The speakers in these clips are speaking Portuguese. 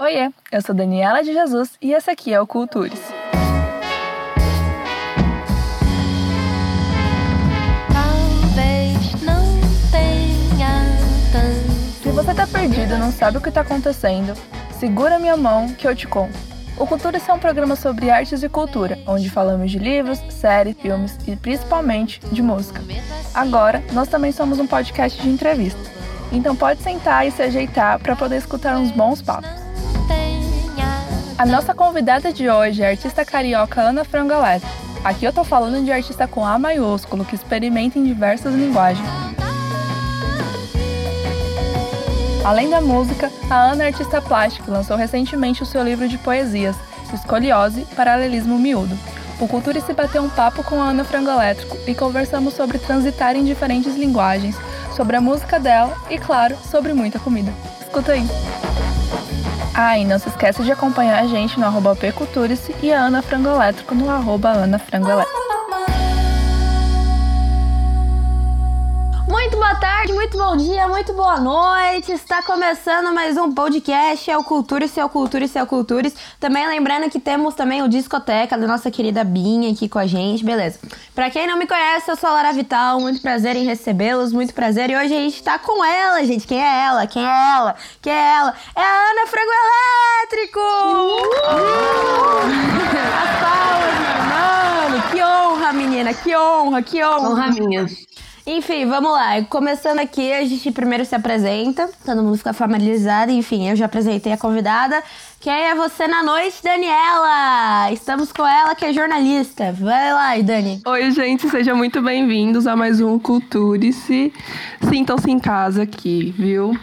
Oiê, eu sou Daniela de Jesus e esse aqui é o Cultures. Talvez não tenha tanto. Se você tá perdido e não sabe o que tá acontecendo, segura minha mão que eu te conto. O Cultures é um programa sobre artes e cultura, onde falamos de livros, séries, filmes e principalmente de música. Agora, nós também somos um podcast de entrevista. Então pode sentar e se ajeitar para poder escutar uns bons papos. A nossa convidada de hoje é a artista carioca Ana Frangalete. Aqui eu tô falando de artista com A maiúsculo, que experimenta em diversas linguagens. Além da música, a Ana é artista plástica lançou recentemente o seu livro de poesias, Escoliose, Paralelismo Miúdo. O Cultura se bateu um papo com a Ana Frangoelétrico e conversamos sobre transitar em diferentes linguagens, sobre a música dela e, claro, sobre muita comida. Escuta aí! Ah, e não se esqueça de acompanhar a gente no arroba e a Ana Frangoelétrico no arroba Ana Frangoelétrico. Muito boa tarde, muito bom dia, muito boa noite. Está começando mais um podcast, é o Cultures, o Cultures, é o Cultures. Também lembrando que temos também o Discoteca da nossa querida Binha aqui com a gente, beleza. Pra quem não me conhece, eu sou a Lara Vital, muito prazer em recebê-los, muito prazer. E hoje a gente tá com ela, gente. Quem é ela? Quem é ela? Quem é ela? É a Ana Frango Elétrico! As palmas, mano. Que honra, menina, que honra, que honra. Honra minha. Enfim, vamos lá. Começando aqui, a gente primeiro se apresenta, todo mundo fica familiarizado. Enfim, eu já apresentei a convidada. Quem é você na noite, Daniela? Estamos com ela, que é jornalista. Vai lá, Dani. Oi, gente, sejam muito bem-vindos a mais um Culturice. Sintam-se em casa aqui, viu?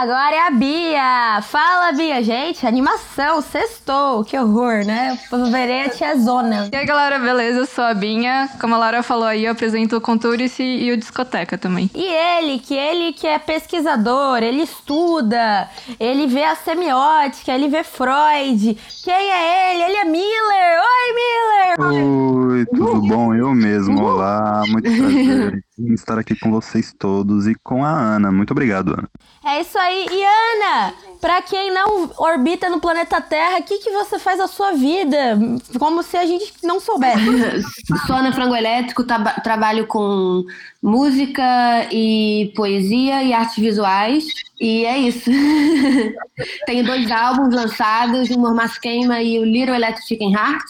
Agora é a Bia. Fala, Bia. Gente, animação, sextou. Que horror, né? Eu verei a tia Zona. E aí galera, beleza? Eu sou a Binha. Como a Laura falou aí, eu apresento o Conturice e o Discoteca também. E ele, que ele que é pesquisador, ele estuda, ele vê a semiótica, ele vê Freud. Quem é ele? Ele é Miller. Oi, Miller! Oi, tudo bom? Eu mesmo. Olá, muito prazer em estar aqui com vocês todos e com a Ana. Muito obrigado, Ana. É isso aí. E Ana, pra quem não orbita no planeta Terra, o que, que você faz da sua vida? Como se a gente não soubesse. Sou Ana Frango Elétrico, traba- trabalho com música e poesia e artes visuais. E é isso. Tenho dois álbuns lançados, o Mormaço Queima e o Little Electric Chicken Heart.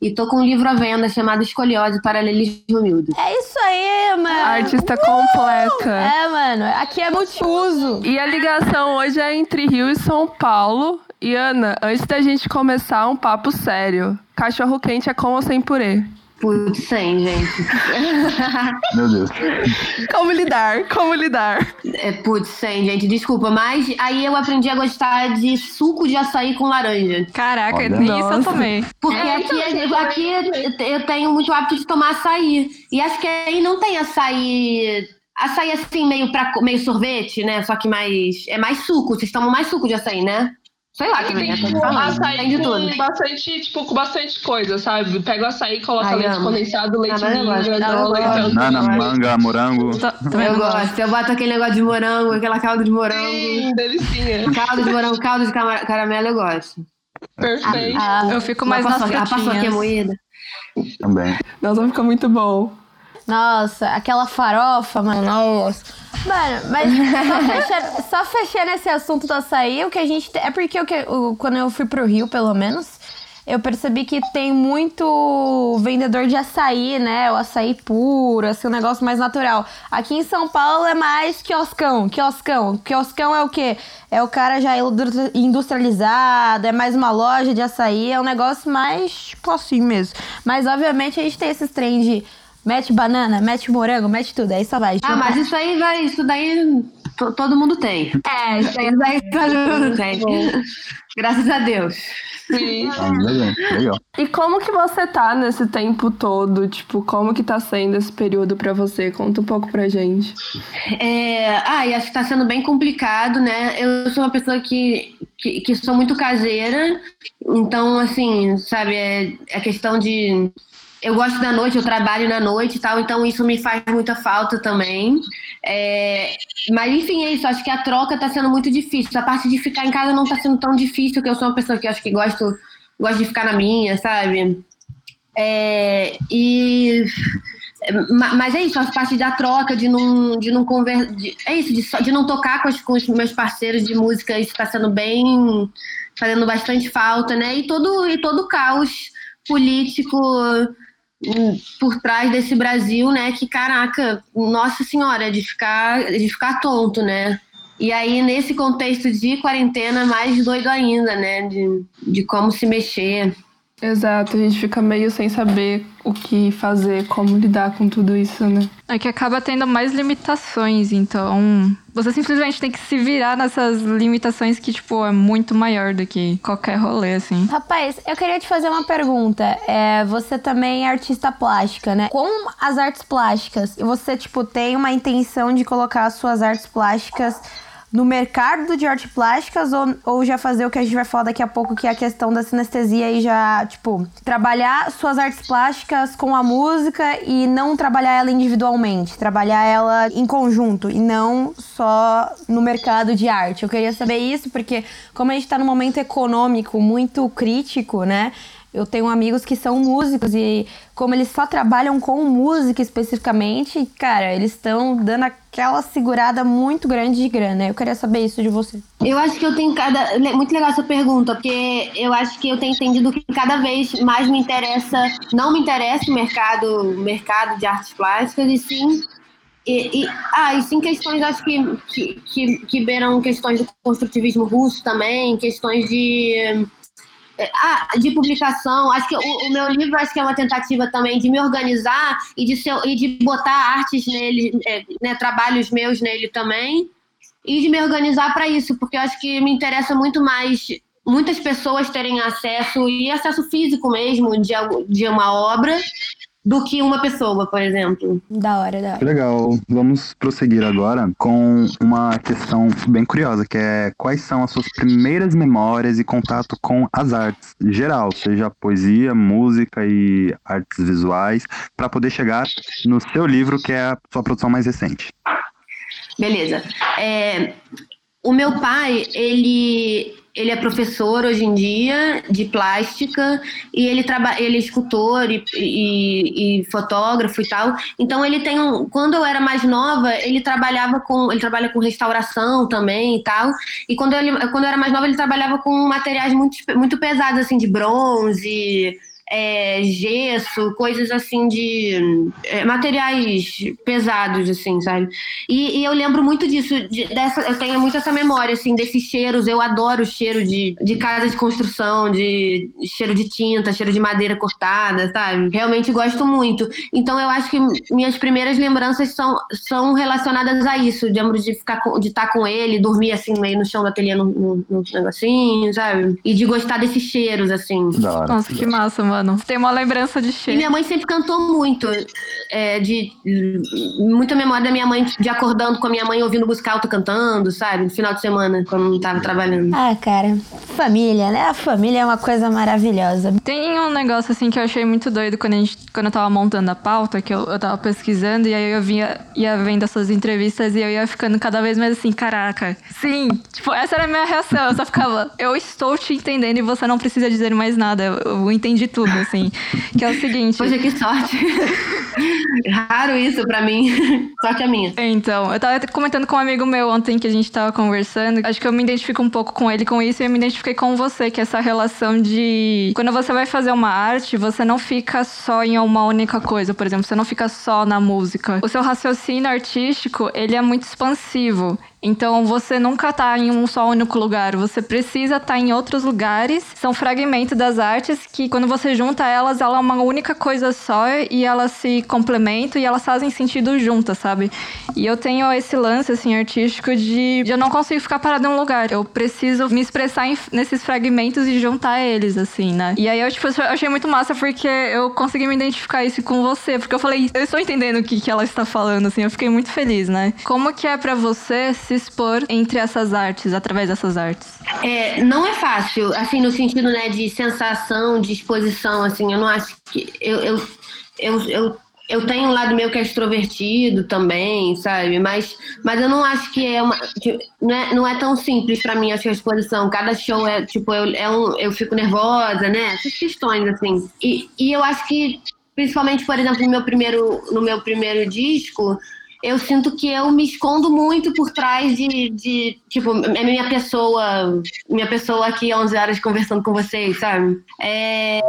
E tô com um livro à venda chamado Escoliose Paralelismo Miúdo. É isso aí, mano. Artista completa. É, mano. Aqui é multiuso. E a ligação hoje é entre Rio e São Paulo. E Ana, antes da gente começar um papo sério, cachorro quente é com ou sem purê? Putz, sem, gente. Meu Deus. Como lidar? Como lidar? É, putz, sem, gente. Desculpa, mas aí eu aprendi a gostar de suco de açaí com laranja. Caraca, Olha. nem isso eu tomei. Porque aqui, aqui eu tenho muito hábito de tomar açaí. E acho que aí não tem açaí. Açaí assim, meio, pra, meio sorvete, né? Só que mais. É mais suco. Vocês tomam mais suco de açaí, né? Sei lá, que Tem, tipo, açaí Tem de tudo. bastante, tipo, com bastante coisa, sabe? Pega o açaí, coloca Ai, leite amo. condensado, leite Ah, mas eu ninho, gosto. granola, Eu gosto. então... Nana, manga, morango. Tô- também Eu gosto. Eu boto aquele negócio de morango, aquela calda de morango. Sim, delicinha. Caldo de morango, caldo de caramelo, eu gosto. Perfeito. Ah, Eu fico mais nas paçoca, a paçoquinha moída. Também. Nossa, fica muito bom. Nossa, aquela farofa, mano. Nossa. Mano, mas só fechando, só fechando esse assunto do açaí, o que a gente. É porque o- quando eu fui pro Rio, pelo menos, eu percebi que tem muito vendedor de açaí, né? O açaí puro, assim, um negócio mais natural. Aqui em São Paulo é mais quioscão, quioscão. Quioscão é o quê? É o cara já industri- industrializado, é mais uma loja de açaí, é um negócio mais, tipo assim mesmo. Mas, obviamente, a gente tem esses trem de mete banana, mete morango, mete tudo, aí só vai. Ah, mas isso aí vai. Isso daí to- todo mundo tem. É, isso aí vai Todo mundo tem. Graças a Deus. Sim. Ah. E como que você tá nesse tempo todo? Tipo, como que tá sendo esse período pra você? Conta um pouco pra gente. É, ah, e acho que tá sendo bem complicado, né? Eu sou uma pessoa que, que, que sou muito caseira, então, assim, sabe, é, é questão de eu gosto da noite, eu trabalho na noite e tal, então isso me faz muita falta também. É, mas enfim, é isso. Acho que a troca tá sendo muito difícil. A parte de ficar em casa não tá sendo tão difícil, porque eu sou uma pessoa que acho que gosto, gosto de ficar na minha, sabe? É, e ma- mas é isso, a parte da troca, de não, de não conver, de- é isso, de, de não tocar com, os- com os meus parceiros de música, isso está sendo bem, fazendo bastante falta, né? E todo e todo o caos político por trás desse Brasil, né? Que caraca, nossa senhora, de ficar, de ficar tonto, né? E aí, nesse contexto de quarentena, mais doido ainda, né? De, de como se mexer. Exato, a gente fica meio sem saber o que fazer, como lidar com tudo isso, né? É que acaba tendo mais limitações, então você simplesmente tem que se virar nessas limitações que, tipo, é muito maior do que qualquer rolê, assim. Rapaz, eu queria te fazer uma pergunta. É, você também é artista plástica, né? Com as artes plásticas, você, tipo, tem uma intenção de colocar as suas artes plásticas no mercado de artes plásticas ou, ou já fazer o que a gente vai falar daqui a pouco, que é a questão da sinestesia e já, tipo, trabalhar suas artes plásticas com a música e não trabalhar ela individualmente, trabalhar ela em conjunto e não só no mercado de arte. Eu queria saber isso porque, como a gente tá num momento econômico muito crítico, né? Eu tenho amigos que são músicos e como eles só trabalham com música especificamente, cara, eles estão dando aquela segurada muito grande de grana. Eu queria saber isso de você. Eu acho que eu tenho cada. Muito legal essa pergunta, porque eu acho que eu tenho entendido que cada vez mais me interessa, não me interessa o mercado, mercado de artes plásticas, e sim. E, e- ah, e sim questões, acho que, que, que, que beiram questões do construtivismo russo também, questões de. Ah, de publicação. Acho que o, o meu livro acho que é uma tentativa também de me organizar e de, ser, e de botar artes nele, é, né, trabalhos meus nele também e de me organizar para isso, porque eu acho que me interessa muito mais muitas pessoas terem acesso e acesso físico mesmo de, de uma obra do que uma pessoa, por exemplo. Da hora, da hora. legal. Vamos prosseguir agora com uma questão bem curiosa, que é quais são as suas primeiras memórias e contato com as artes geral, seja poesia, música e artes visuais, para poder chegar no seu livro, que é a sua produção mais recente. Beleza. É, o meu pai, ele, ele é professor hoje em dia de plástica e ele trabalha, ele é escultor e, e, e fotógrafo e tal. Então ele tem um, quando eu era mais nova, ele trabalhava com, ele trabalha com restauração também e tal. E quando ele, quando eu era mais nova, ele trabalhava com materiais muito, muito pesados assim de bronze, é, gesso, coisas assim de é, materiais pesados, assim, sabe? E, e eu lembro muito disso, de- dessa, eu tenho muito essa memória, assim, desses cheiros. Eu adoro o cheiro de, de casa de construção, de cheiro de tinta, cheiro de madeira cortada, sabe? Realmente gosto muito. Então eu acho que minhas primeiras lembranças são, são relacionadas a isso. Lembro de ficar com, de estar com ele, dormir assim meio no chão no, no, no negocinho, sabe? E de gostar desses cheiros, assim. Da. Nossa, que massa, mano. Tem uma lembrança de E cheiro. minha mãe sempre cantou muito. é, de, muita memória da minha mãe de acordando com a minha mãe ouvindo música alta cantando, sabe? No final de semana, quando não tava trabalhando. Ah, cara, família, né? A família é uma coisa maravilhosa. Tem um negócio assim que eu achei muito doido quando, a gente, quando eu tava montando a pauta, que eu, eu tava pesquisando, e aí eu vinha, ia vendo as suas entrevistas e eu ia ficando cada vez mais assim, caraca, sim, tipo, essa era a minha reação. Eu só ficava, eu estou te entendendo e você não precisa dizer mais nada. Eu, eu entendi tudo, assim. Que é o seguinte. Poxa, que sorte. Raro isso pra mim. Sorte a minha. Então, eu tava comentando com um amigo meu ontem que a gente tava conversando. Acho que eu me identifico um pouco com ele com isso e eu me identifiquei com você, que é essa relação de. Quando você vai fazer uma arte, você não fica só em uma única coisa. Por exemplo, você não fica só na música. O seu raciocínio artístico, ele é muito expansivo. Então você nunca tá em um só único lugar, você precisa estar em outros lugares. São fragmentos das artes que quando você junta elas, ela é uma única coisa só e elas se complementam e elas fazem sentido juntas, sabe? E eu tenho esse lance assim artístico de, de eu não consigo ficar parado em um lugar. Eu preciso me expressar em- nesses fragmentos e juntar eles assim, né? E aí eu tipo eu achei muito massa porque eu consegui me identificar isso com você, porque eu falei, eu estou entendendo o que que ela está falando assim, eu fiquei muito feliz, né? Como que é pra você se expor entre essas artes, através dessas artes? É, não é fácil, assim, no sentido, né, de sensação, de exposição, assim, eu não acho que... Eu, eu, eu, eu, eu tenho um lado meu que é extrovertido também, sabe? Mas, mas eu não acho que é uma... que não, é, não é tão simples pra mim, acho a exposição. Cada show é, tipo, eu, é um, eu fico nervosa, né? Essas questões, assim. E, e eu acho que, principalmente, por exemplo, no meu primeiro, no meu primeiro disco eu sinto que eu me escondo muito por trás de, de tipo, é minha pessoa, minha pessoa aqui 11 horas conversando com vocês, sabe? É,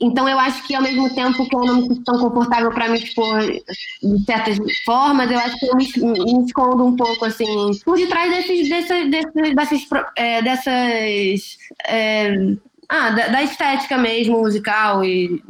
então eu acho que ao mesmo tempo que eu não me sinto tão confortável para me expor de certas formas, eu acho que eu me, me escondo um pouco assim por detrás desses, desses, desses dessas, é, dessas é, ah, da, da estética mesmo musical e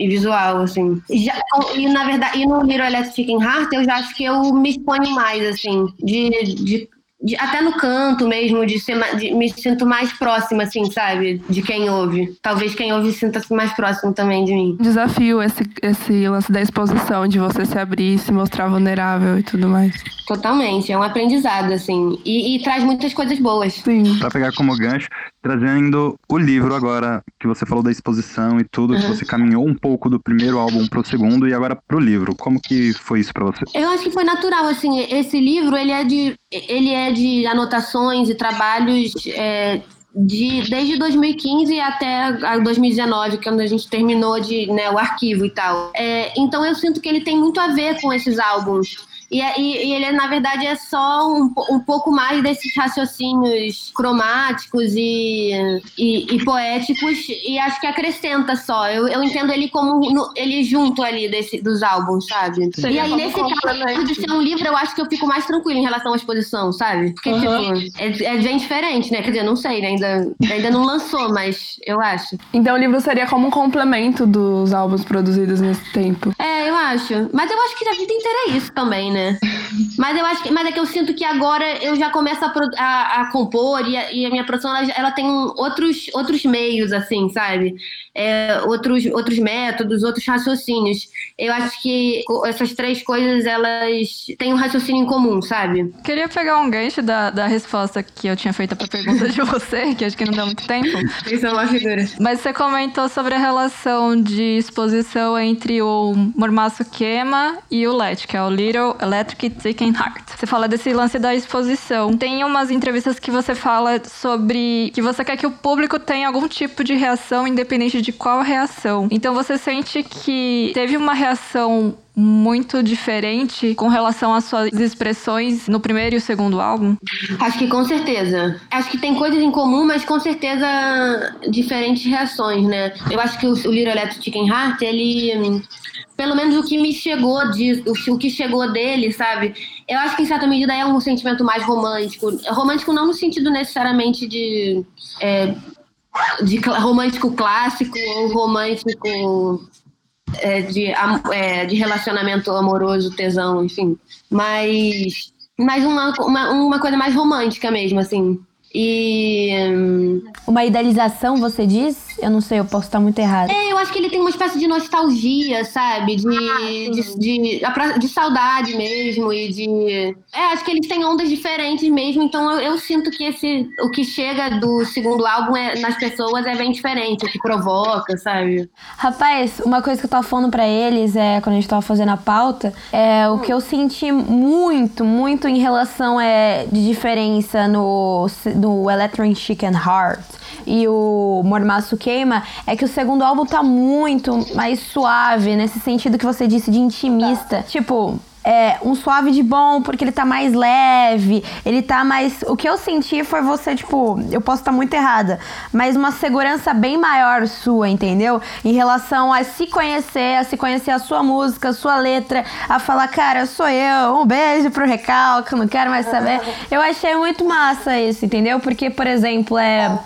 e visual, assim. Já, e na verdade, e no Little Electric Chicken Heart, eu já acho que eu me exponho mais, assim, de, de, de até no canto mesmo, de, ser, de me sinto mais próxima, assim, sabe? De quem ouve. Talvez quem ouve sinta-se mais próximo também de mim. Desafio esse, esse lance da exposição, de você se abrir, se mostrar vulnerável e tudo mais. Totalmente, é um aprendizado, assim. E, e traz muitas coisas boas. Sim. Pra pegar como gancho, trazendo o livro agora, que você falou da exposição e tudo, que você caminhou um pouco do primeiro álbum pro segundo e agora pro livro. Como que foi isso pra você? Eu acho que foi natural, assim, esse livro, ele é de, ele é de anotações e trabalhos é, de, desde 2015 até a 2019, quando a gente terminou de, né, o arquivo e tal. É, então eu sinto que ele tem muito a ver com esses álbuns. E, é- e, e ele, na verdade, é só um, um pouco mais desses raciocínios cromáticos e, e, e poéticos, e acho que acrescenta só. Eu, eu entendo ele como no- ele junto ali desse, dos álbuns, sabe? Seria e aí, como nesse caso de ser um livro, eu acho que eu fico mais tranquila em relação à exposição, sabe? Porque, tipo, é, é bem diferente, né? Quer dizer, não sei, né? Ainda, ainda não lançou, mas eu acho. Então o livro seria como um complemento dos álbuns produzidos nesse tempo. É, eu acho. Mas eu acho que a vida inteira é isso também, né? Mas eu acho que, mas é que eu sinto que agora eu já começo a, a- a compor e a, e a minha produção ela, ela tem outros, outros meios, assim, sabe? É, outros, outros métodos, outros raciocínios. Eu acho que essas três coisas elas têm um raciocínio em comum, sabe? Queria pegar um gancho da, da resposta que eu tinha feito pra pergunta de você, que acho que não deu muito tempo. Isso é uma figura. Mas você comentou sobre a relação de exposição entre o Mormaço Queima e o LED, que é o Little Electric Chicken Heart. Você fala desse lance da exposição. Tem umas entrevistas que você fala sobre que você quer que o público tenha algum tipo de reação, independente de qual reação. Então você sente que teve uma reação muito diferente com relação às suas expressões no primeiro e o segundo álbum? Acho que com certeza. Acho que tem coisas em comum, mas com certeza diferentes reações, né? Eu acho que o, o Little Electric Chicken Heart, ele. Pelo menos o que me chegou de, o, que chegou dele, sabe? Eu acho que em certa medida é um sentimento mais romântico. Romântico não no sentido necessariamente de. é, de romântico clássico ou romântico é, de, é, de relacionamento amoroso, tesão, enfim. Mas, mas uma, uma, uma coisa mais romântica mesmo, assim. E. hum, Uma idealização, você diz? Eu não sei, eu posso estar muito errada. É, eu acho que ele tem uma espécie de nostalgia, sabe? De, de, de, apro- de saudade mesmo e de. É, acho que eles têm ondas diferentes mesmo, então eu, eu sinto que esse, o que chega do segundo álbum é, nas pessoas é bem diferente, o que provoca, sabe? Rapaz, uma coisa que eu tava falando pra eles é quando a gente tava fazendo a pauta, é o que eu senti muito, muito em relação é de diferença no no Electric Chicken Heart e o Mormaço Queima é que o segundo álbum tá muito mais suave nesse sentido que você disse de intimista. Tipo, é um suave de bom, porque ele tá mais leve, ele tá mais. O que eu senti foi você, tipo, eu posso estar muito errada, mas uma segurança bem maior sua, entendeu? Em relação a se conhecer, a se conhecer a sua música, a sua letra, a falar, cara, sou eu, um beijo pro recalque, não quero mais saber. Eu achei muito massa isso, entendeu? Porque, por exemplo, é.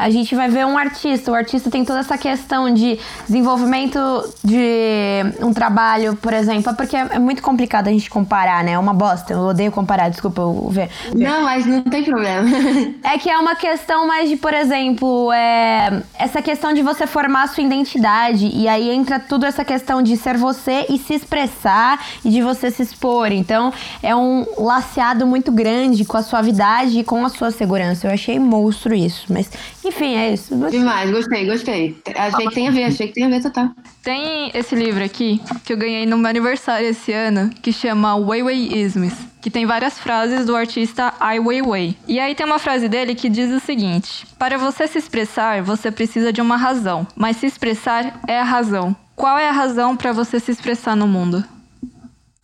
A gente vai ver um artista. O artista tem toda essa questão de desenvolvimento de um trabalho, por exemplo, porque é muito complicado a gente comparar, né? É uma bosta. Eu odeio comparar, desculpa, eu ver. Não, mas não tem problema. É que é uma questão mais de, por exemplo, é, essa questão de você formar a sua identidade. E aí entra tudo essa questão de ser você e se expressar e de você se expor. Então, é um laceado muito grande com a suavidade e com a sua segurança. Eu achei monstro isso. Mas, enfim, é isso. Demais, gostei, gostei. Achei que tem a ver, achei que tem a ver total. Tem esse livro aqui que eu ganhei no meu aniversário esse ano, que chama Weiwei Isms, que tem várias frases do artista Ai Weiwei. E aí tem uma frase dele que diz o seguinte: Para você se expressar, você precisa de uma razão, mas se expressar é a razão. Qual é a razão para você se expressar no mundo?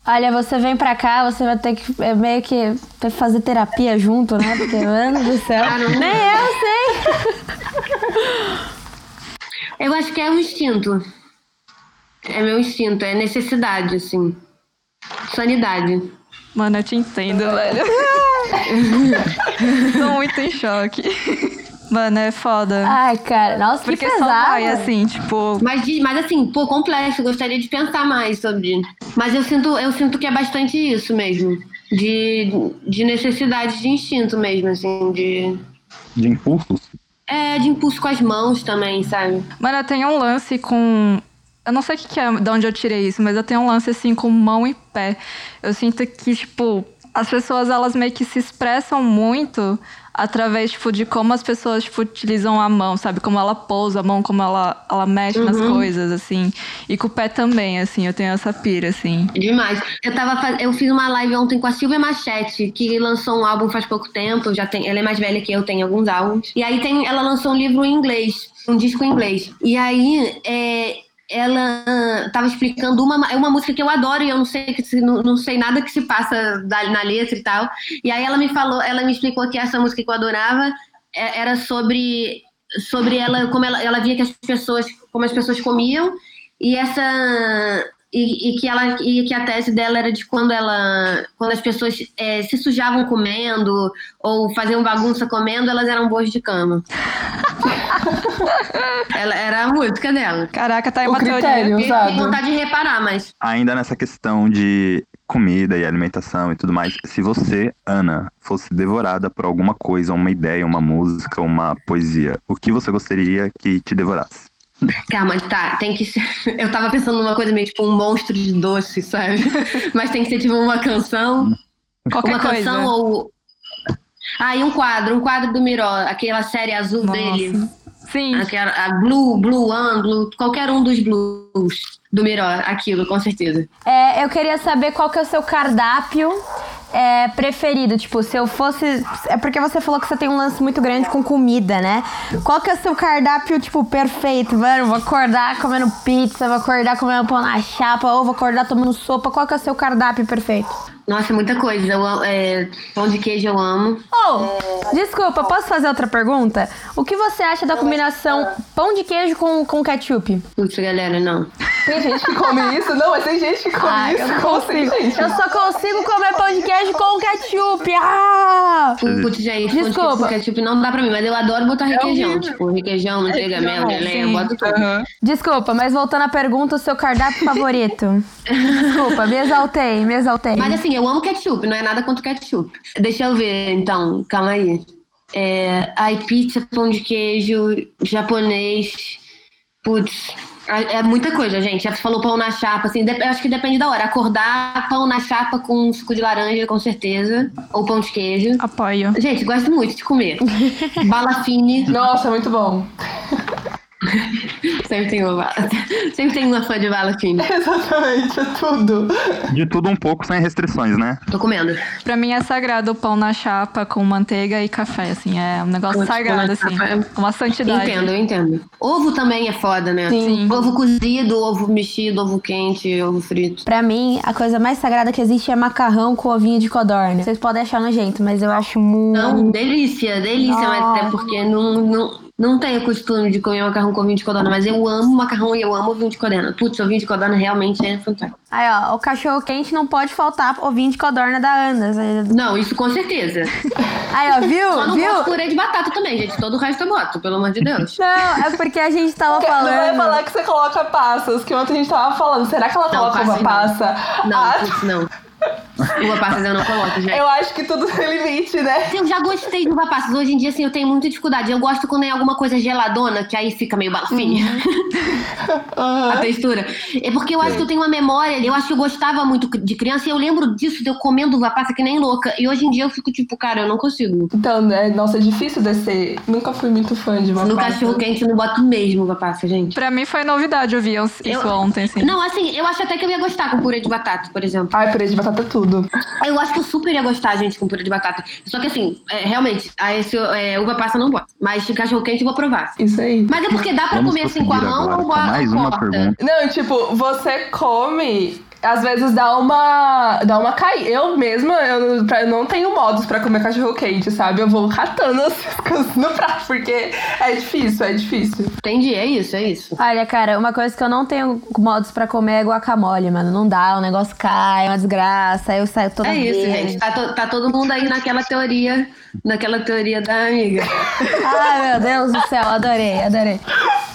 Olha, você vem pra cá, você vai ter que é, meio que fazer terapia junto, né? Porque, mano do céu. Nem eu sei. Eu acho que é um instinto. É meu instinto, é necessidade, assim. Sanidade. Mano, eu te entendo, velho. Tô muito em choque. Mano, é foda. Ai, cara, nossa, que Porque só pesado. vai, assim, tipo. Mas, mas assim, pô, complexo, gostaria de pensar mais sobre. Mas eu sinto, eu sinto que é bastante isso mesmo. De, de necessidade de instinto mesmo, assim, de. De impulsos? É, de impulso com as mãos também, sabe? Mano, eu tenho um lance com. Eu não sei o que, que é, de onde eu tirei isso, mas eu tenho um lance assim com mão e pé. Eu sinto que, tipo, as pessoas elas meio que se expressam muito através, tipo, de como as pessoas, tipo, utilizam a mão, sabe? Como ela pousa a mão, como ela, ela mexe nas coisas, assim. E com o pé também, assim, eu tenho essa pira, assim. Demais. Eu, tava, eu fiz uma live ontem com a Silvia Machete, que lançou um álbum faz pouco tempo. Já tem, ela é mais velha que eu, tem alguns álbuns. E aí tem, ela lançou um livro em inglês, um disco em inglês. E aí é, ela ah, tava explicando uma, é uma música que eu adoro e eu não sei, que não, não sei nada que se passa da- na letra e tal. E aí ela me falou, ela me explicou que essa música que eu adorava é- era sobre sobre ela como ela, ela via que as pessoas como as pessoas comiam e essa e, e que ela e que a tese dela era de quando ela quando as pessoas eh, se sujavam comendo ou faziam bagunça comendo elas eram boas de cama ela era a música dela Caraca, tá aí O uma critério. teoria. eu Usado. tenho vontade de reparar mas Ainda nessa questão de comida e alimentação e tudo mais, se você, Ana, fosse devorada por alguma coisa, uma ideia, uma música, uma poesia, o que você gostaria que te devorasse? Calma, tá, tem que ser. Eu tava pensando numa coisa meio tipo um monstro de doce, sabe? Mas tem que ser tipo uma canção. Qualquer uma coisa. canção ou. Ah, e um quadro, um quadro do Miró, aquela série azul Nossa. dele. Sim. Aquela, a Blue, Blue Blue, qualquer um dos blues do Miró, aquilo, com certeza. É, eu queria saber qual que é o seu cardápio é, preferido. Tipo, se eu fosse. É porque você falou que você tem um lance muito grande com comida, né? Qual que é o seu cardápio, tipo, perfeito? Mano, vou acordar comendo pizza, vou acordar comendo pão na chapa, ou vou acordar tomando sopa. Qual que é o seu cardápio perfeito? Nossa, muita coisa. Eu, é, pão de queijo eu amo. Oh, desculpa, posso fazer outra pergunta? O que você acha da combinação pão de queijo com, com ketchup? Putz, galera, não. Tem gente que come isso? Não, mas tem gente que come Ah, isso. eu não assim, consigo. gente? Eu só consigo comer pão de queijo com ketchup. Ah! Putz, gente, pão de Desculpa. queijo com ketchup não dá pra mim, mas eu adoro botar requeijão. horrível. tipo, requeijão, manteiga, mel, geleia, eu boto tudo. Aham. Desculpa, mas voltando à pergunta, o seu cardápio favorito? Desculpa, me exaltei, me exaltei. Mas assim, eu amo ketchup, não é nada contra ketchup. Deixa eu ver, então, calma aí. É, ai, pizza, pão de queijo, japonês. Putz, é muita coisa, gente. Já falou pão na chapa, assim, eu acho que depende da hora. Acordar, pão na chapa com suco de laranja, com certeza. Ou pão de queijo. Apoio. Gente, gosto muito de comer. Bala fine. Nossa, muito bom. Sempre tem uma. Sempre tem uma fã de bala fine. Exatamente, é tudo. De tudo um pouco, sem restrições, né? Tô comendo. Pra mim é sagrado o pão na chapa com manteiga e café, assim. É um negócio sagrado, assim. chapa é- Uma santidade. Entendo, eu entendo. Ovo também é foda, né? Sim. Ovo cozido, ovo mexido, ovo quente, ovo frito. Pra mim, a coisa mais sagrada que existe é macarrão com ovinho de codorna. Vocês podem achar nojento, mas eu acho muito. Não, delícia, delícia, mas até porque não, não, não tenho costume de comer macarrão macarrão com ovinho de codorna, mas eu amo macarrão e eu amo ovinho de codorna. Putz, ovinho de codorna realmente é fantástico. Aí, ó, o cachorro quente não pode faltar ovinho de codorna da Ana. Não, isso com certeza. Aí, ó, viu? Só não viu? gosto purê de batata também, gente. Todo o resto eu boto, pelo amor de Deus. Não, é porque a gente tava Não vai falando. falar que você coloca passas, que ontem a gente tava falando. Será que ela Não, coloca uma não. passa? Não, Ah, putz, não. Uva passas eu não coloco, gente. eu acho que tudo tem limite, né? Eu já gostei de uva passas. Hoje em dia, assim, eu tenho muita dificuldade. Eu gosto quando é alguma coisa geladona, que aí fica meio balafinha. A textura. É porque eu acho que eu tenho uma memória. Eu acho que eu gostava muito de criança e eu lembro disso, de eu comendo uva passa que nem louca. E hoje em dia eu fico tipo, cara, eu não consigo. Então, né? Nossa, é difícil descer. Nunca fui muito fã de uma No passa. cachorro quente eu não boto mesmo uva passa, gente. Pra mim foi novidade ouvir isso Eu- ontem, assim. Não, assim, eu acho até que eu ia gostar com purê de batata, por exemplo. Ai, purê de batata é tudo. Eu acho que eu super ia gostar, gente, com purê de batata. Só que assim, é, realmente, a esse, é, uva passa não boto. Mas cachorro quente eu vou provar. Isso aí. Mas é porque dá pra Vamos comer assim com a mão agora ou com a mais uma corta? pergunta. Não, tipo, você come, às vezes dá uma. dá uma caída. Eu mesma, eu, pra- eu não tenho modos pra comer cachorro quente, sabe? Eu vou catando as coisas no prato, porque é difícil, é difícil. Entendi, é isso, é isso. Olha, cara, uma coisa que eu não tenho modos pra comer é guacamole, mano. Não dá, o negócio cai, é uma desgraça, aí eu saio toda É isso, verde. gente. Tá, to- tá todo mundo aí naquela teoria, naquela teoria da amiga. Ai, meu Deus do céu, adorei, adorei.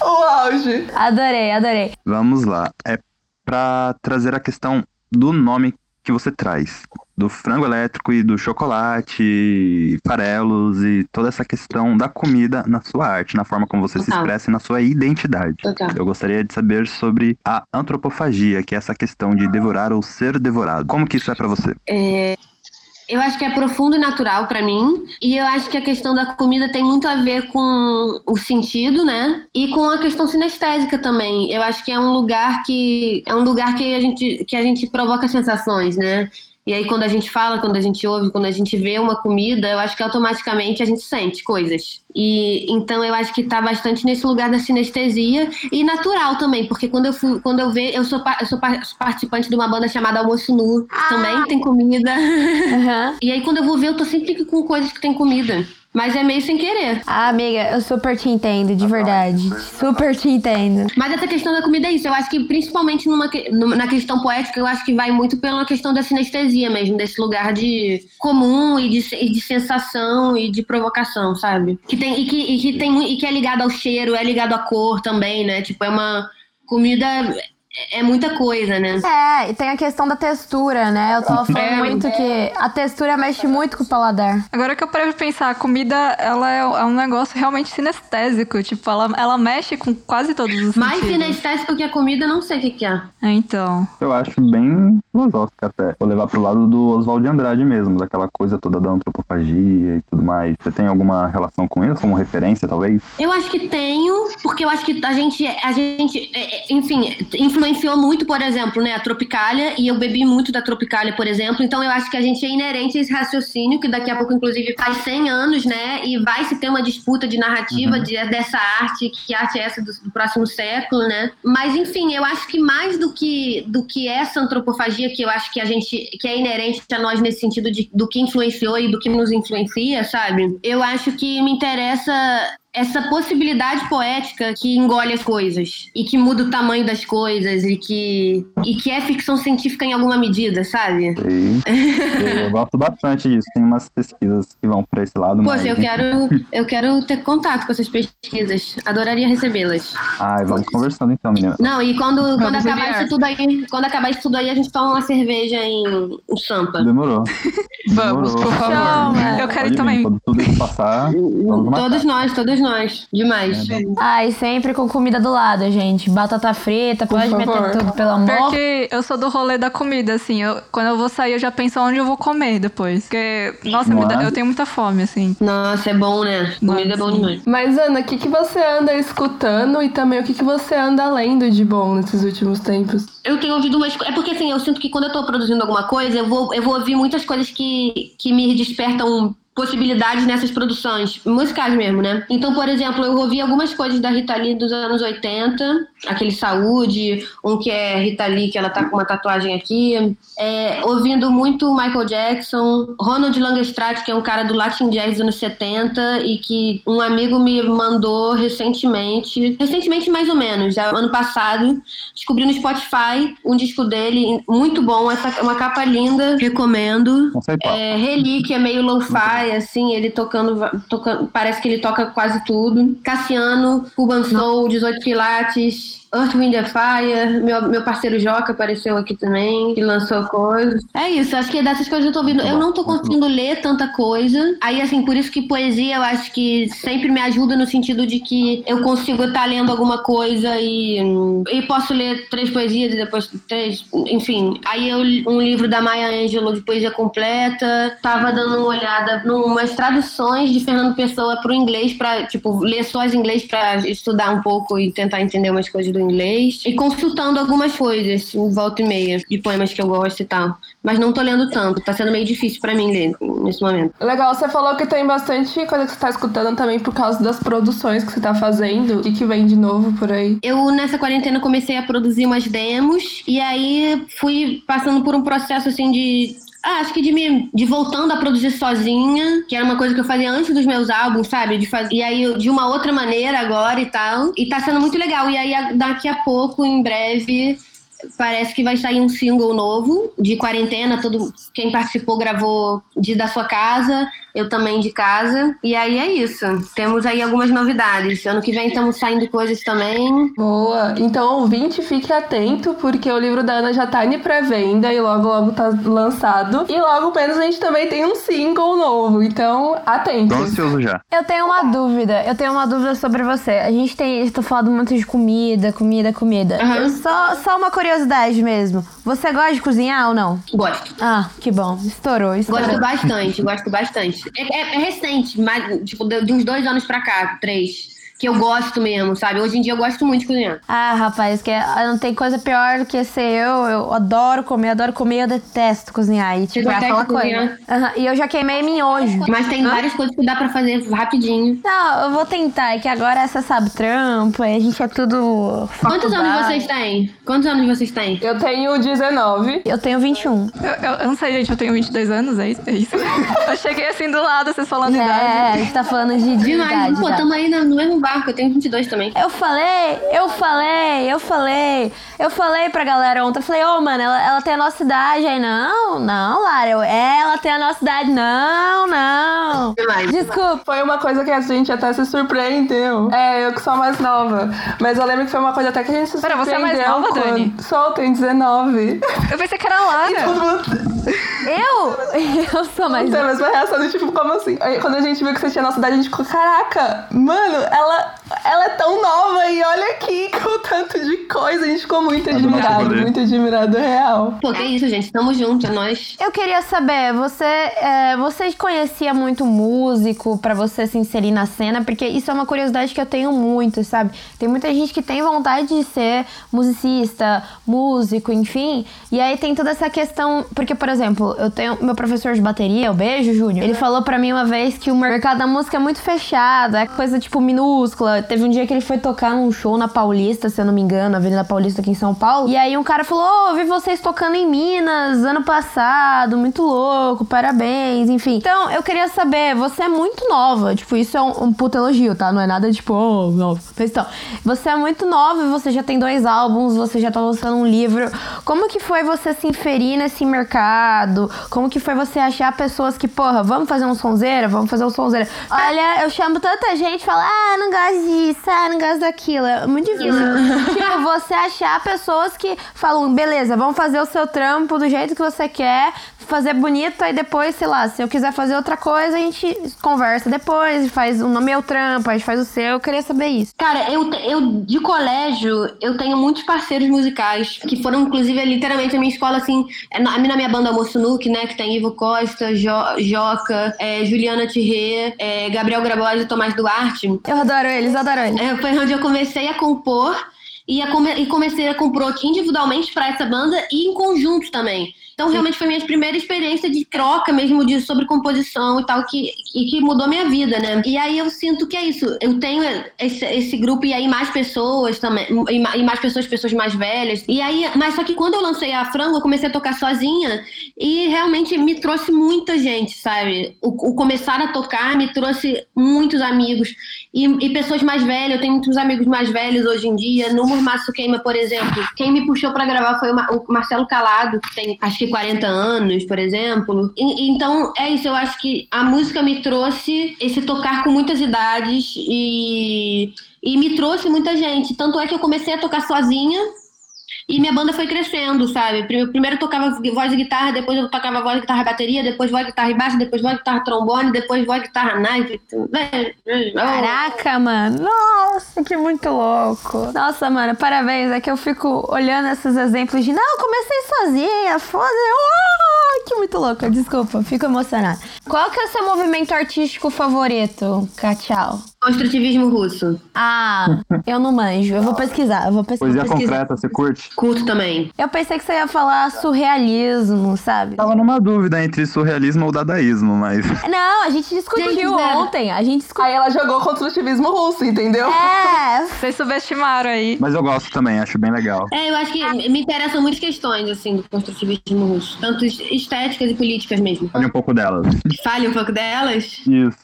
O auge. Adorei, adorei. Vamos lá. É pra trazer a questão do nome que você traz. Do frango elétrico e do chocolate, farelos e toda essa questão da comida na sua arte, na forma como você se Total. expressa e na sua identidade. Total. Eu gostaria de saber sobre a antropofagia, que é essa questão de devorar ou ser devorado. Como que isso é pra você? Eu acho que é profundo e natural pra mim. E eu acho que a questão da comida tem muito a ver com o sentido, né? E com a questão sinestésica também. Eu acho que é um lugar que é um lugar que a gente que a gente provoca sensações, né? E aí quando a gente fala, quando a gente ouve, quando a gente vê uma comida, eu acho que automaticamente a gente sente coisas. E então eu acho que tá bastante nesse lugar da sinestesia e natural também, porque quando eu fui, quando eu vejo, eu sou eu sou pa- participante de uma banda chamada Almoço Nu, também tem comida. Aham. E aí, quando eu vou ver, eu tô sempre com coisas que tem comida. Mas é meio sem querer. Ah, amiga, eu super te entendo, de verdade. Super te entendo. Mas essa questão da comida é isso. Eu acho que, principalmente numa, na questão poética, eu acho que vai muito pela questão da sinestesia mesmo, desse lugar de comum e de, e de sensação e de provocação, sabe? Que tem, e, que, e, que tem, e que é ligado ao cheiro, é ligado à cor também, né? Tipo, é uma comida. É é muita coisa, né? É, e tem a questão da textura, né? Eu tava falando É, muito que a textura mexe muito com o paladar. Agora que eu parei pra pensar, a comida, ela é, é um negócio realmente sinestésico. Tipo, ela, ela mexe com quase todos os Mais sentidos. sinestésico que a comida, não sei o que, que é. É, Então. Eu acho bem filosófico até. Vou levar pro lado do Oswald de Andrade mesmo, daquela coisa toda da antropofagia e tudo mais. Você tem alguma relação com isso? Como referência, talvez? Eu acho que tenho, porque eu acho que a gente, a gente, é, é, enfim, influenciou muito, por exemplo, né, a Tropicália, e eu bebi muito da Tropicália, por exemplo, então eu acho que a gente é inerente a esse raciocínio, que daqui a pouco, inclusive, faz 100 anos, né, e vai se ter uma disputa de narrativa de- dessa arte, que arte é essa do, do próximo século, né, mas, enfim, eu acho que mais do que, do que essa antropofagia, que eu acho que a gente, que é inerente a nós nesse sentido de, do que influenciou e do que nos influencia, sabe, eu acho que me interessa essa possibilidade poética que engole as coisas e que muda o tamanho das coisas e que e que é ficção científica em alguma medida, sabe? E eu gosto bastante disso. Tem umas pesquisas que vão pra esse lado. mas... Poxa, eu quero eu quero ter contato com essas pesquisas. Adoraria recebê-las. Ai, vamos conversando então, menina. Não, e quando, quando acabar isso tudo aí, quando acabar isso tudo aí, a gente toma uma cerveja em, em Sampa. Demorou. Vamos, Demorou. por favor. Chama. Eu quero Pode ir vir, também. Quando tudo isso passar. Todos nós, todos nós. Demais. Ah, e sempre com comida do lado, gente. Batata frita, pode favor. meter tudo, pelo amor. Porque eu sou do rolê da comida, assim. Eu, quando eu vou sair, eu já penso onde eu vou comer depois. Porque, nossa, dá- é? eu tenho muita fome, assim. Nossa, é bom, né? Comida é bom demais. Mas, Ana, o que, que você anda escutando e também o que, que você anda lendo de bom nesses últimos tempos? Eu tenho ouvido umas É porque assim, eu sinto que quando eu tô produzindo alguma coisa, eu vou, eu vou ouvir muitas coisas que, que me despertam possibilidades nessas produções, musicais mesmo, né? Então, por exemplo, eu ouvi algumas coisas da Rita Lee dos anos 80, aquele Saúde, um que é Rita Lee, que ela tá com uma tatuagem aqui, é, ouvindo muito Michael Jackson, Ronald Langestrat, que é um cara do Latin Jazz dos anos 70 e que um amigo me mandou recentemente, recentemente mais ou menos, já ano passado, descobri no Spotify um disco dele muito bom, essa uma capa linda, recomendo. É, Relíquia, meio lo-fi, assim, ele tocando, tocando, parece que ele toca quase tudo. Cassiano, Cuban Soul, 18 Pilates, Earth, Wind and Fire, meu, meu parceiro Joca apareceu aqui também, que lançou coisas. É isso, acho que é dessas coisas eu tô ouvindo. Eu não tô conseguindo ler tanta coisa. Aí, assim, por isso que poesia eu acho que sempre me ajuda no sentido de que eu consigo estar lendo alguma coisa e, e posso ler três poesias e depois três, enfim. Aí eu li um livro da Maya Angelou de poesia completa, tava dando uma olhada numas traduções de Fernando Pessoa pro inglês pra, tipo, ler só as inglês pra estudar um pouco e tentar entender umas coisas do inglês e consultando algumas coisas, assim, volta e meia, de poemas que eu gosto e tal. Mas não tô lendo tanto, tá sendo meio difícil pra mim ler nesse momento. Legal, você falou que tem bastante coisa que você tá escutando também por causa das produções que você tá fazendo. Que, que vem de novo por aí? Eu, nessa quarentena, comecei a produzir umas demos e aí fui passando por um processo assim de. Ah, acho que de me de voltando a produzir sozinha, que era uma coisa que eu fazia antes dos meus álbuns, sabe? De fazer, e aí de uma outra maneira agora e tal. E tá sendo muito legal. E aí daqui a pouco, em breve, parece que vai sair um single novo de quarentena. Todo quem participou gravou de da sua casa, eu também de casa. E aí é isso. Temos aí algumas novidades. Ano que vem estamos saindo coisas também. Boa. Então, ouvinte, fique atento, porque o livro da Ana já tá em pré-venda e logo, logo tá lançado. E logo menos a gente também tem um single novo. Então, Tô atentos. ansioso já. Eu tenho uma dúvida, eu tenho uma dúvida sobre você. A gente tem, estou falando muito de comida, comida, comida. Eu Só, só uma curiosidade mesmo. Você gosta de cozinhar ou não? Gosto. Ah, que bom. Estourou, estourou. Gosto bastante, gosto bastante. É, é- é recente, mas, tipo, de, de uns dois anos pra cá, três. Que eu gosto mesmo, sabe? Hoje em dia eu gosto muito de cozinhar. Ah, rapaz, que é- não tem coisa pior do que ser eu. Eu adoro comer, adoro comer, eu detesto cozinhar. E, tipo, é aquela coisa. cozinhar? Aham, E eu já queimei miojo. Mas tem várias coisas que dá pra fazer rapidinho. Não, eu vou tentar, é que agora você sabe trampo, aí a gente é tudo. Quantos anos faculdade. vocês têm? Quantos anos vocês têm? Eu tenho 19. Eu tenho 21. Eu, eu- eu não sei, gente, eu tenho 22 anos, é isso? É isso. eu cheguei assim do lado, vocês falando idade. É, a gente tá falando de, de Demais. idade. Pô, já. tamo aí no no mesmo barco, eu tenho 22 também. Eu falei, eu falei, eu falei, eu falei pra galera ontem, eu falei, ô, mano, ela, ela tem a nossa idade aí, não, não, Lara, eu, ela tem a nossa idade, não, não. Demais. Desculpa. Foi uma coisa que a gente até se surpreendeu. É, eu que sou a mais nova. Mas eu lembro que foi uma coisa até que a gente se Pera, surpreendeu. você é mais nova, quando... Dani? Sou, tenho 19. Eu pensei que era a Lara. Eu? Eu sou mais. Então, mas foi a reação do tipo, como assim? Aí, quando a gente viu que você tinha a nossa idade, a gente ficou, caraca, mano, ela, ela é tão nova e olha aqui com tanto de coisa. A gente ficou muito É admirado, muito admirado, real. Pô, que isso, gente. Tamo junto, é nóis. Eu queria saber, você, é, você conhecia muito músico pra você se inserir na cena? Porque isso é uma curiosidade que eu tenho muito, sabe? Tem muita gente que tem vontade de ser musicista, músico, enfim. E aí tem toda essa questão. Porque, por exemplo, eu tenho meu professor de bateria, o Beijo, Júnior. Ele falou pra mim uma vez que o mercado da música é muito fechado, é coisa tipo minúscula. Teve um dia que ele foi tocar num show na Paulista, se eu não me engano, Avenida Paulista aqui em São Paulo. E aí um cara falou: eu vi vocês tocando em Minas ano passado, muito louco, parabéns, enfim. Então, eu queria saber, você é muito nova, tipo, isso é um, um puta elogio, tá? Não é nada tipo, oh. Mas então, você é muito nova você já tem dois álbuns, você já tá lançando um livro. Como que foi você se inferir nesse mercado? Como que foi você achar pessoas que, porra, vamos fazer um sonzeira? Vamos fazer um sonzeira. Olha, eu chamo tanta gente e falo, ah, não gosto disso, ah, não gosto daquilo. É muito difícil. tipo, você achar pessoas que falam, beleza, vamos fazer o seu trampo do jeito que você quer, fazer bonito, aí depois, sei lá, se eu quiser fazer outra coisa, a gente conversa depois, faz o meu trampo, a gente faz o seu. Eu queria saber isso. Cara, eu, eu de colégio, eu tenho muitos parceiros musicais, que foram, inclusive, é literalmente a minha escola, assim, é na, na minha banda Almoço Nuke, né, que tem Ivo Costa, jo, Joca, é, Juliana Thierry, é, Gabriel Grabosi e Tomás Duarte. Eu adoro eles, adoro eles. É, foi onde eu comecei a compor. E, a come- e comecei a compor individualmente para essa banda e em conjunto também. Então, realmente foi minha primeira experiência de troca mesmo de sobre composição e tal, que, e que mudou minha vida, né? E aí eu sinto que é isso. Eu tenho esse, esse grupo e aí mais pessoas também, e e mais pessoas, pessoas mais velhas. E aí, mas só que quando eu lancei a Frango, eu comecei a tocar sozinha e realmente me trouxe muita gente, sabe? O, o começar a tocar me trouxe muitos amigos e, e pessoas mais velhas. Eu tenho muitos amigos mais velhos hoje em dia. No Murmaço Queima, por exemplo, quem me puxou pra gravar foi o Marcelo Calado, que tem acho que 40 anos, por exemplo. E- então é isso. Eu acho que a música me trouxe esse tocar com muitas idades e, e me trouxe muita gente. Tanto é que eu comecei a tocar sozinha. E minha banda foi crescendo, sabe? Prime- Primeiro eu tocava voz e guitarra, depois eu tocava voz, guitarra, bateria, depois voz, guitarra e baixo, depois voz, guitarra, trombone, depois voz, guitarra, naipe. Caraca, mano. Nossa, que muito louco. Nossa, mano, parabéns. É que eu fico olhando esses exemplos de não, comecei sozinha, foda oh, Que muito louco. Desculpa, fico emocionada. Qual que é o seu movimento artístico favorito, Cachau? Construtivismo russo. Ah, eu não manjo. Eu vou pesquisar. Eu vou pesquisar. Poesia pesquisar. concreta, você curte? Curto também. Eu pensei que você ia falar surrealismo, sabe? Tava numa dúvida entre surrealismo ou dadaísmo, mas. Não, a gente discutiu Gente, ontem. A gente discutiu. Aí ela jogou construtivismo russo, entendeu? É, Vocês subestimaram aí. Mas eu gosto também, acho bem legal. É, eu acho que me interessam muitas questões, assim, do construtivismo russo. Tanto estéticas e políticas mesmo. Fale um pouco delas. Fale um pouco delas. Isso.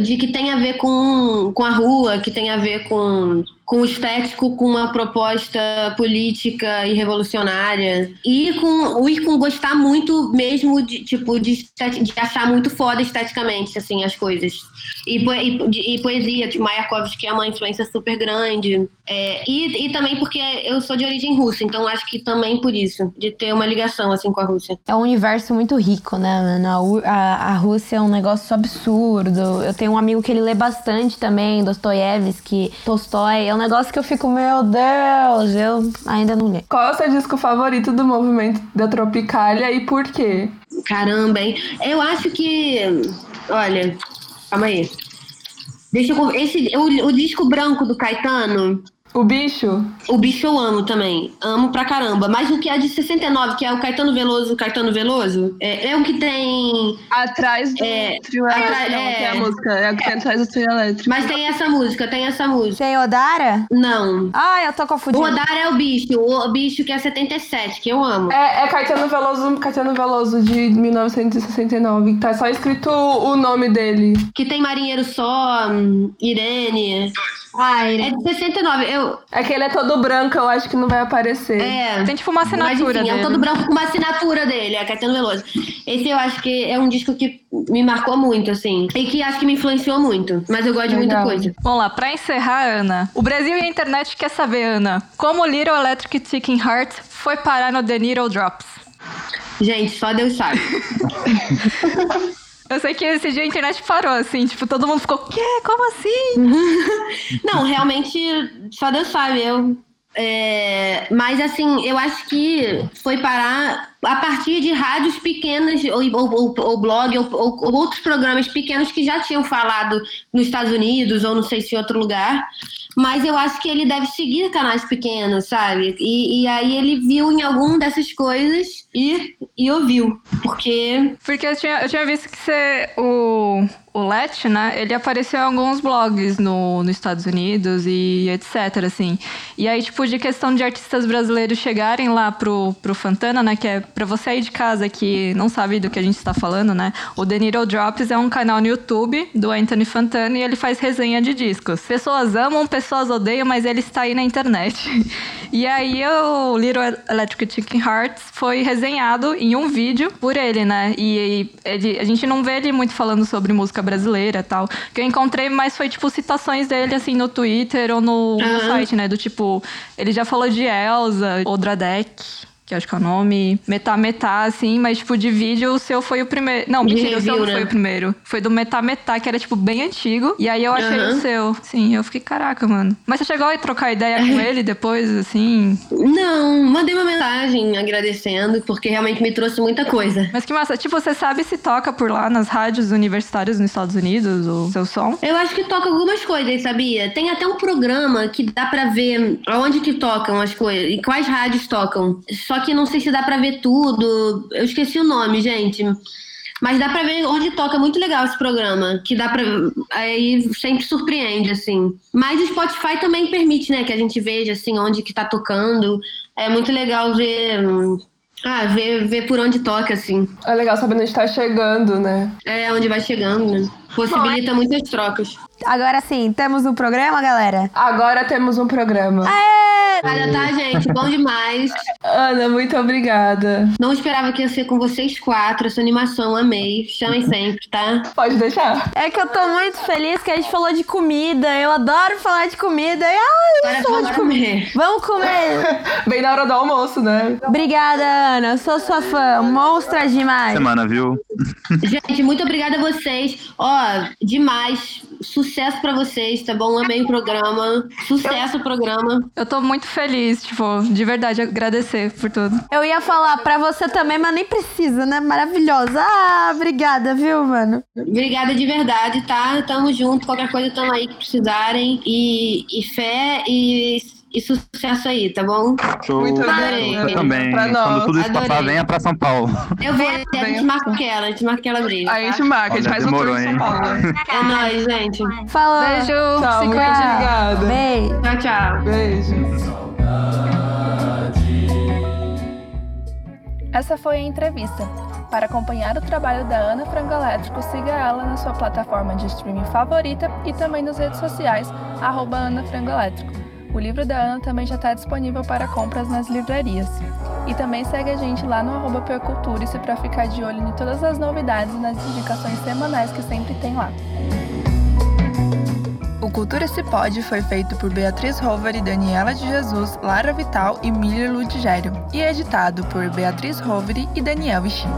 De que tem a ver com, com a rua, que tem a ver com, com estético, com uma proposta política e revolucionária. E com, e com gostar muito mesmo de, tipo, de, de achar muito foda esteticamente, assim, as coisas. E, e, de- e poesia, tipo, Mayakovsky é uma influência super grande. É, e, e também porque eu sou de origem russa, então acho que também por isso, de ter uma ligação, assim, com a Rússia. É um universo muito rico, né, mano? A, U- a- a Rússia é um negócio absurdo. Eu tenho um amigo que ele lê bastante também, Dostoiévski, Tolstói. É um negócio que eu fico, meu Deus, eu ainda não li. Qual é o seu disco favorito do movimento da Tropicália e por quê? Caramba, hein? Eu acho que. Olha, calma aí. Deixa eu. Esse, o, o disco branco do Caetano, O bicho? o bicho eu amo também. Amo pra caramba. Mas o que é de 69, que é o Caetano Veloso, Caetano Veloso, é, é o que tem. Atrás do É, trio atrás- elétrico, não, é. que é a música. É o que tem atrás do trio elétrico. Mas tem essa música, tem essa música. Tem Odara? Não. Ah, eu tô O confundindo. Odar é o bicho, o bicho que é 77, que eu amo. É, é Caetano Veloso, Caetano Veloso de 1969. que Tá só escrito o nome dele. Que tem Marinheiro Só, hum, Irene. Ai, É de 69. Eu, É que ele é todo branco, eu acho que não vai aparecer. é. Tem tipo uma Mas assinatura enfim, é dele. o todo branco com uma assinatura dele, é Caetano Veloso. Esse eu acho que é um disco que me marcou muito, assim. E que acho que me influenciou muito. Mas eu gosto de muita Legal. coisa. Vamos lá, pra encerrar, Ana. O Brasil e a internet quer saber, Ana, como o Little Electric Ticking Heart foi parar no The Needle Drops? Gente, só Deus sabe. Eu sei que esse dia a internet parou, assim, tipo, todo mundo ficou, quê? Como assim? Não, realmente, só Deus sabe. Eu. É, mas assim, eu acho que foi parar a partir de rádios pequenas, ou, ou, ou- blog, ou, ou- ou outros programas pequenos que já tinham falado nos Estados Unidos, ou não sei se em outro lugar. Mas eu acho que ele deve seguir canais pequenos, sabe? E, e aí ele viu em algum dessas coisas e, e ouviu. Porque Porque eu tinha, eu tinha visto que você, o, o Let, né, ele apareceu em alguns blogs no, nos Estados Unidos e etc, assim. E aí, tipo, de questão de artistas brasileiros chegarem lá pro, pro Fantana, né, que é pra você aí de casa que não sabe do que a gente está falando, né, o The Needle Drops é um canal no YouTube do Anthony Fantana e ele faz resenha de discos. Pessoas amam, pessoas odeiam, mas ele está aí na internet. E aí o Little Electric Chicken Hearts foi resenhado em um vídeo por ele, né? E ele- a gente não vê ele muito falando sobre música brasileira e tal. Que eu encontrei mais foi, tipo, citações dele, assim, no Twitter ou no, no Aham. site, né? Do tipo, ele já falou de Elsa, Odradek. Que acho que é o nome. Metá Metá, assim, mas tipo, de vídeo o seu foi o primeiro. Não, De mentira, o seu não né? foi o primeiro. Foi do Metá Metá, que era tipo bem antigo. E aí eu achei Aham. o seu. Sim, eu fiquei, caraca, mano. Mas você chegou a trocar ideia com ele depois, assim? Não, mandei uma mensagem agradecendo, porque realmente me trouxe muita coisa. Mas que massa. Tipo, você sabe se toca por lá nas rádios universitárias nos Estados Unidos, o seu som? Eu acho que toca algumas coisas, sabia? Tem até um programa que dá pra ver aonde que tocam as coisas e quais rádios tocam. Só que não sei se dá pra ver tudo. Eu esqueci o nome, gente. Mas dá pra ver onde toca. É Muito legal esse programa. Que dá pra. Aí sempre surpreende, assim. Mas o Spotify também permite, né? Que a gente veja, assim, onde que tá tocando. É muito legal ver. Ah, ver, ver por onde toca, assim. É legal sabendo onde tá chegando, né? É onde vai chegando, né? Possibilita muitas trocas. Agora sim, temos um programa, galera? Agora temos um programa. Olha, tá, gente? Bom demais. Ana, muito obrigada. Não esperava que ia ser com vocês quatro. Essa animação, amei. Chamem sempre, tá? Pode deixar. É que eu tô muito feliz que a gente falou de comida. Eu adoro falar de comida. Ai, Agora vamos de comer. Vamos comer. Bem na hora do almoço, né? Obrigada, Ana. Eu sou sua fã. Monstra demais. Semana, viu? Gente, muito obrigada a vocês. Ó, demais. Sucesso pra vocês, tá bom? Amei o programa. Sucesso o programa. Eu tô muito feliz, tipo, de verdade, agradecer por tudo. Eu ia falar pra você também, mas nem precisa, né? Maravilhosa. Ah, obrigada, viu, mano? Obrigada de verdade, tá? Tamo junto. Qualquer coisa tamo aí que precisarem. E, e fé e, e sucesso aí, tá bom? Show. Muito Adorei. Também. Pra nós. Quando tudo isso Adorei. passar, venha pra São Paulo. Eu vou, a gente marca aquela, a gente marca aquela briga. A gente marca, a gente faz um tour demorou, em São hein? Paulo. É nóis, gente. Falou. Beijo! Tchau, se muito cuida. obrigada. Beijo. Tchau, tchau. Beijo. Essa foi a entrevista. Para acompanhar o trabalho da Ana Frango Elétrico, siga ela na sua plataforma de streaming favorita e também nas redes sociais, arroba Ana Frango Elétrico. O livro da Ana também já está disponível para compras nas livrarias. E também segue a gente lá no arroba Perculturice para ficar de olho em todas as novidades e nas indicações semanais que sempre tem lá. O Cultura Se Pode foi feito por Beatriz Rover e Daniela de Jesus, Lara Vital e Miller Ludigério, e editado por Beatriz Rover e Daniel Vichy.